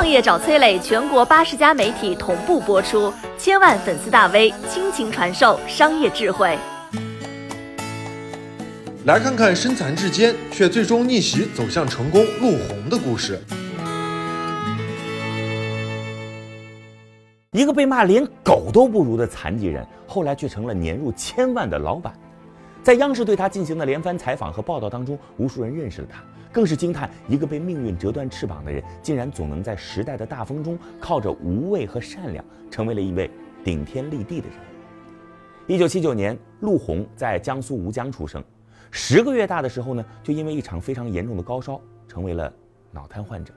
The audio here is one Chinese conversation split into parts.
创业找崔磊，全国八十家媒体同步播出，千万粉丝大 V 倾情传授商业智慧。来看看身残志坚却最终逆袭走向成功陆红的故事。一个被骂连狗都不如的残疾人，后来却成了年入千万的老板。在央视对他进行的连番采访和报道当中，无数人认识了他，更是惊叹一个被命运折断翅膀的人，竟然总能在时代的大风中，靠着无畏和善良，成为了一位顶天立地的人。一九七九年，陆红在江苏吴江出生，十个月大的时候呢，就因为一场非常严重的高烧，成为了脑瘫患者。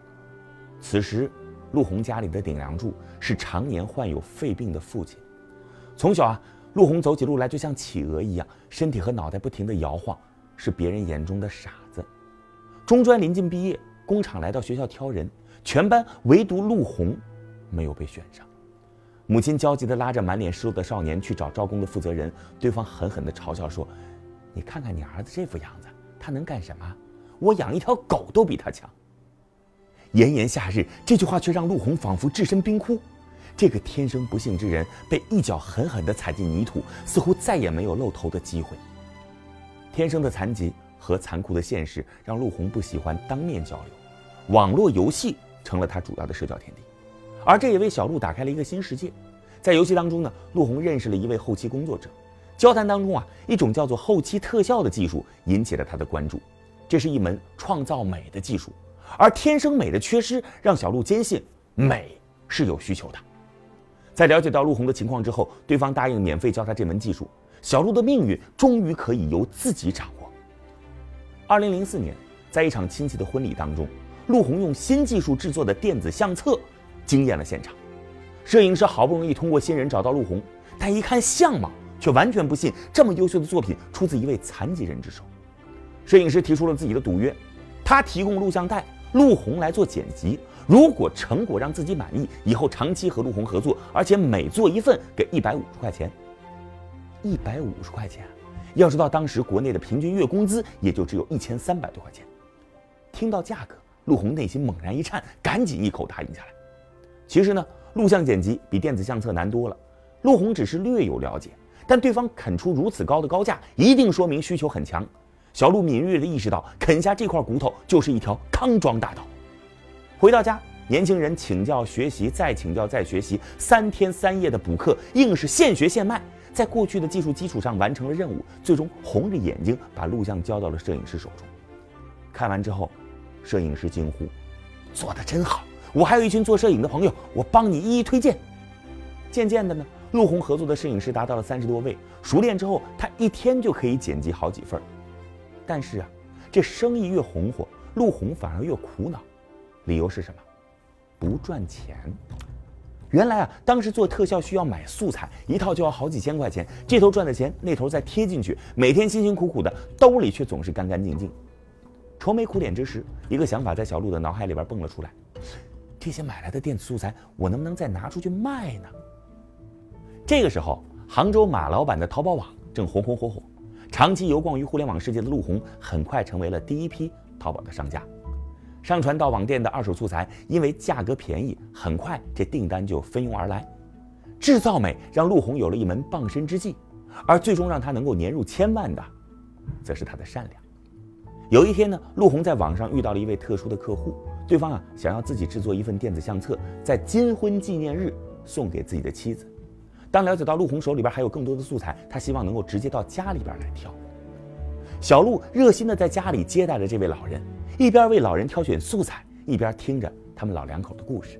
此时，陆红家里的顶梁柱是常年患有肺病的父亲，从小啊。陆红走起路来就像企鹅一样，身体和脑袋不停地摇晃，是别人眼中的傻子。中专临近毕业，工厂来到学校挑人，全班唯独陆红没有被选上。母亲焦急地拉着满脸失落的少年去找招工的负责人，对方狠狠地嘲笑说：“你看看你儿子这副样子，他能干什么？我养一条狗都比他强。”炎炎夏日，这句话却让陆红仿佛置身冰窟。这个天生不幸之人被一脚狠狠地踩进泥土，似乎再也没有露头的机会。天生的残疾和残酷的现实让陆红不喜欢当面交流，网络游戏成了他主要的社交天地，而这也为小陆打开了一个新世界。在游戏当中呢，陆红认识了一位后期工作者，交谈当中啊，一种叫做后期特效的技术引起了他的关注。这是一门创造美的技术，而天生美的缺失让小陆坚信美是有需求的。在了解到陆红的情况之后，对方答应免费教他这门技术，小陆的命运终于可以由自己掌握。二零零四年，在一场亲戚的婚礼当中，陆红用新技术制作的电子相册惊艳了现场。摄影师好不容易通过新人找到陆红，但一看相貌，却完全不信这么优秀的作品出自一位残疾人之手。摄影师提出了自己的赌约，他提供录像带，陆红来做剪辑。如果成果让自己满意，以后长期和陆红合作，而且每做一份给一百五十块钱。一百五十块钱，要知道当时国内的平均月工资也就只有一千三百多块钱。听到价格，陆红内心猛然一颤，赶紧一口答应下来。其实呢，录像剪辑比电子相册难多了。陆红只是略有了解，但对方肯出如此高的高价，一定说明需求很强。小陆敏锐地意识到，啃下这块骨头就是一条康庄大道。回到家，年轻人请教学习，再请教再学习，三天三夜的补课，硬是现学现卖，在过去的技术基础上完成了任务，最终红着眼睛把录像交到了摄影师手中。看完之后，摄影师惊呼：“做的真好！我还有一群做摄影的朋友，我帮你一一推荐。”渐渐的呢，陆红合作的摄影师达到了三十多位，熟练之后，他一天就可以剪辑好几份。但是啊，这生意越红火，陆红反而越苦恼。理由是什么？不赚钱。原来啊，当时做特效需要买素材，一套就要好几千块钱，这头赚的钱，那头再贴进去，每天辛辛苦苦的，兜里却总是干干净净。愁眉苦脸之时，一个想法在小陆的脑海里边蹦了出来：这些买来的电子素材，我能不能再拿出去卖呢？这个时候，杭州马老板的淘宝网正红红火火，长期游逛于互联网世界的陆红，很快成为了第一批淘宝的商家。上传到网店的二手素材，因为价格便宜，很快这订单就蜂拥而来。制造美让陆红有了一门傍身之计，而最终让他能够年入千万的，则是他的善良。有一天呢，陆红在网上遇到了一位特殊的客户，对方啊想要自己制作一份电子相册，在金婚纪念日送给自己的妻子。当了解到陆红手里边还有更多的素材，他希望能够直接到家里边来挑。小陆热心的在家里接待着这位老人。一边为老人挑选素材，一边听着他们老两口的故事。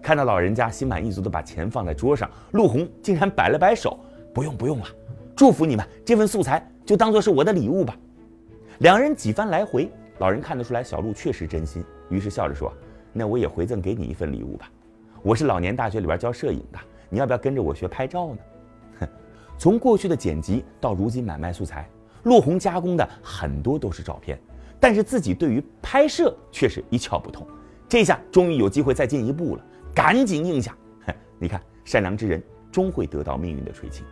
看到老人家心满意足地把钱放在桌上，陆红竟然摆了摆手：“不用不用了，祝福你们，这份素材就当做是我的礼物吧。”两人几番来回，老人看得出来小陆确实真心，于是笑着说：“那我也回赠给你一份礼物吧。我是老年大学里边教摄影的，你要不要跟着我学拍照呢？”哼，从过去的剪辑到如今买卖素材，陆红加工的很多都是照片。但是自己对于拍摄却是一窍不通，这下终于有机会再进一步了，赶紧应下。你看，善良之人终会得到命运的垂青。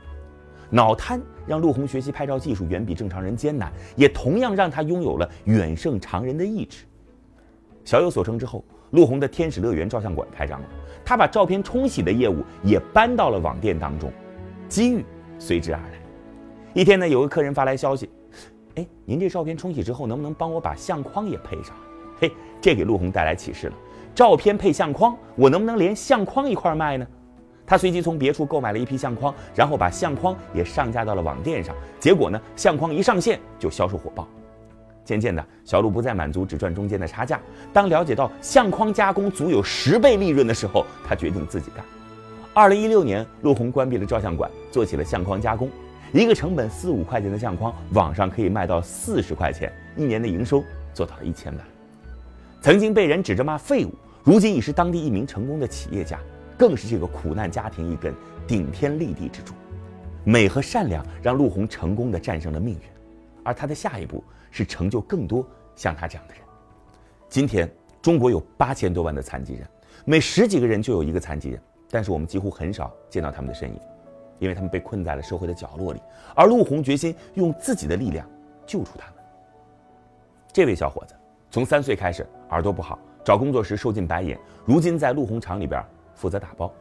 脑瘫让陆红学习拍照技术远比正常人艰难，也同样让他拥有了远胜常人的意志。小有所成之后，陆红的天使乐园照相馆开张了，他把照片冲洗的业务也搬到了网店当中，机遇随之而来。一天呢，有个客人发来消息，哎，您这照片冲洗之后，能不能帮我把相框也配上？嘿，这给陆红带来启示了，照片配相框，我能不能连相框一块卖呢？他随即从别处购买了一批相框，然后把相框也上架到了网店上。结果呢，相框一上线就销售火爆。渐渐的，小陆不再满足只赚中间的差价。当了解到相框加工足有十倍利润的时候，他决定自己干。二零一六年，陆红关闭了照相馆，做起了相框加工。一个成本四五块钱的相框，网上可以卖到四十块钱，一年的营收做到了一千万。曾经被人指着骂废物，如今已是当地一名成功的企业家，更是这个苦难家庭一根顶天立地之柱。美和善良让陆红成功的战胜了命运，而他的下一步是成就更多像他这样的人。今天，中国有八千多万的残疾人，每十几个人就有一个残疾人，但是我们几乎很少见到他们的身影。因为他们被困在了社会的角落里，而陆红决心用自己的力量救出他们。这位小伙子从三岁开始耳朵不好，找工作时受尽白眼，如今在陆红厂里边负责打包。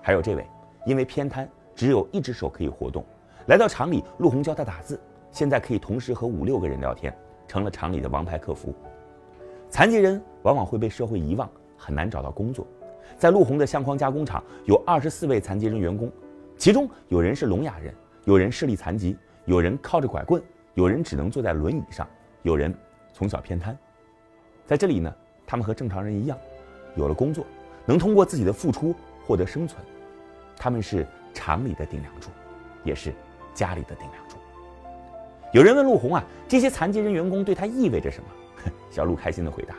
还有这位因为偏瘫，只有一只手可以活动，来到厂里，陆红教他打字，现在可以同时和五六个人聊天，成了厂里的王牌客服。残疾人往往会被社会遗忘，很难找到工作。在陆红的相框加工厂，有二十四位残疾人员工。其中有人是聋哑人，有人视力残疾，有人靠着拐棍，有人只能坐在轮椅上，有人从小偏瘫。在这里呢，他们和正常人一样，有了工作，能通过自己的付出获得生存。他们是厂里的顶梁柱，也是家里的顶梁柱。有人问陆红啊，这些残疾人员工对他意味着什么？小陆开心的回答：“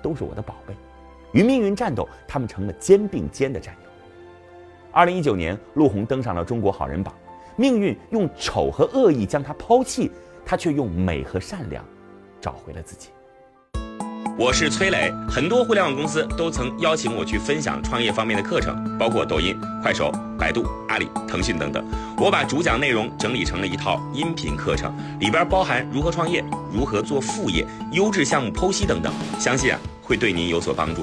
都是我的宝贝，与命运战斗，他们成了肩并肩的战友。”二零一九年，陆红登上了中国好人榜。命运用丑和恶意将他抛弃，他却用美和善良找回了自己。我是崔磊，很多互联网公司都曾邀请我去分享创业方面的课程，包括抖音、快手、百度、阿里、腾讯等等。我把主讲内容整理成了一套音频课程，里边包含如何创业、如何做副业、优质项目剖析等等，相信啊会对您有所帮助。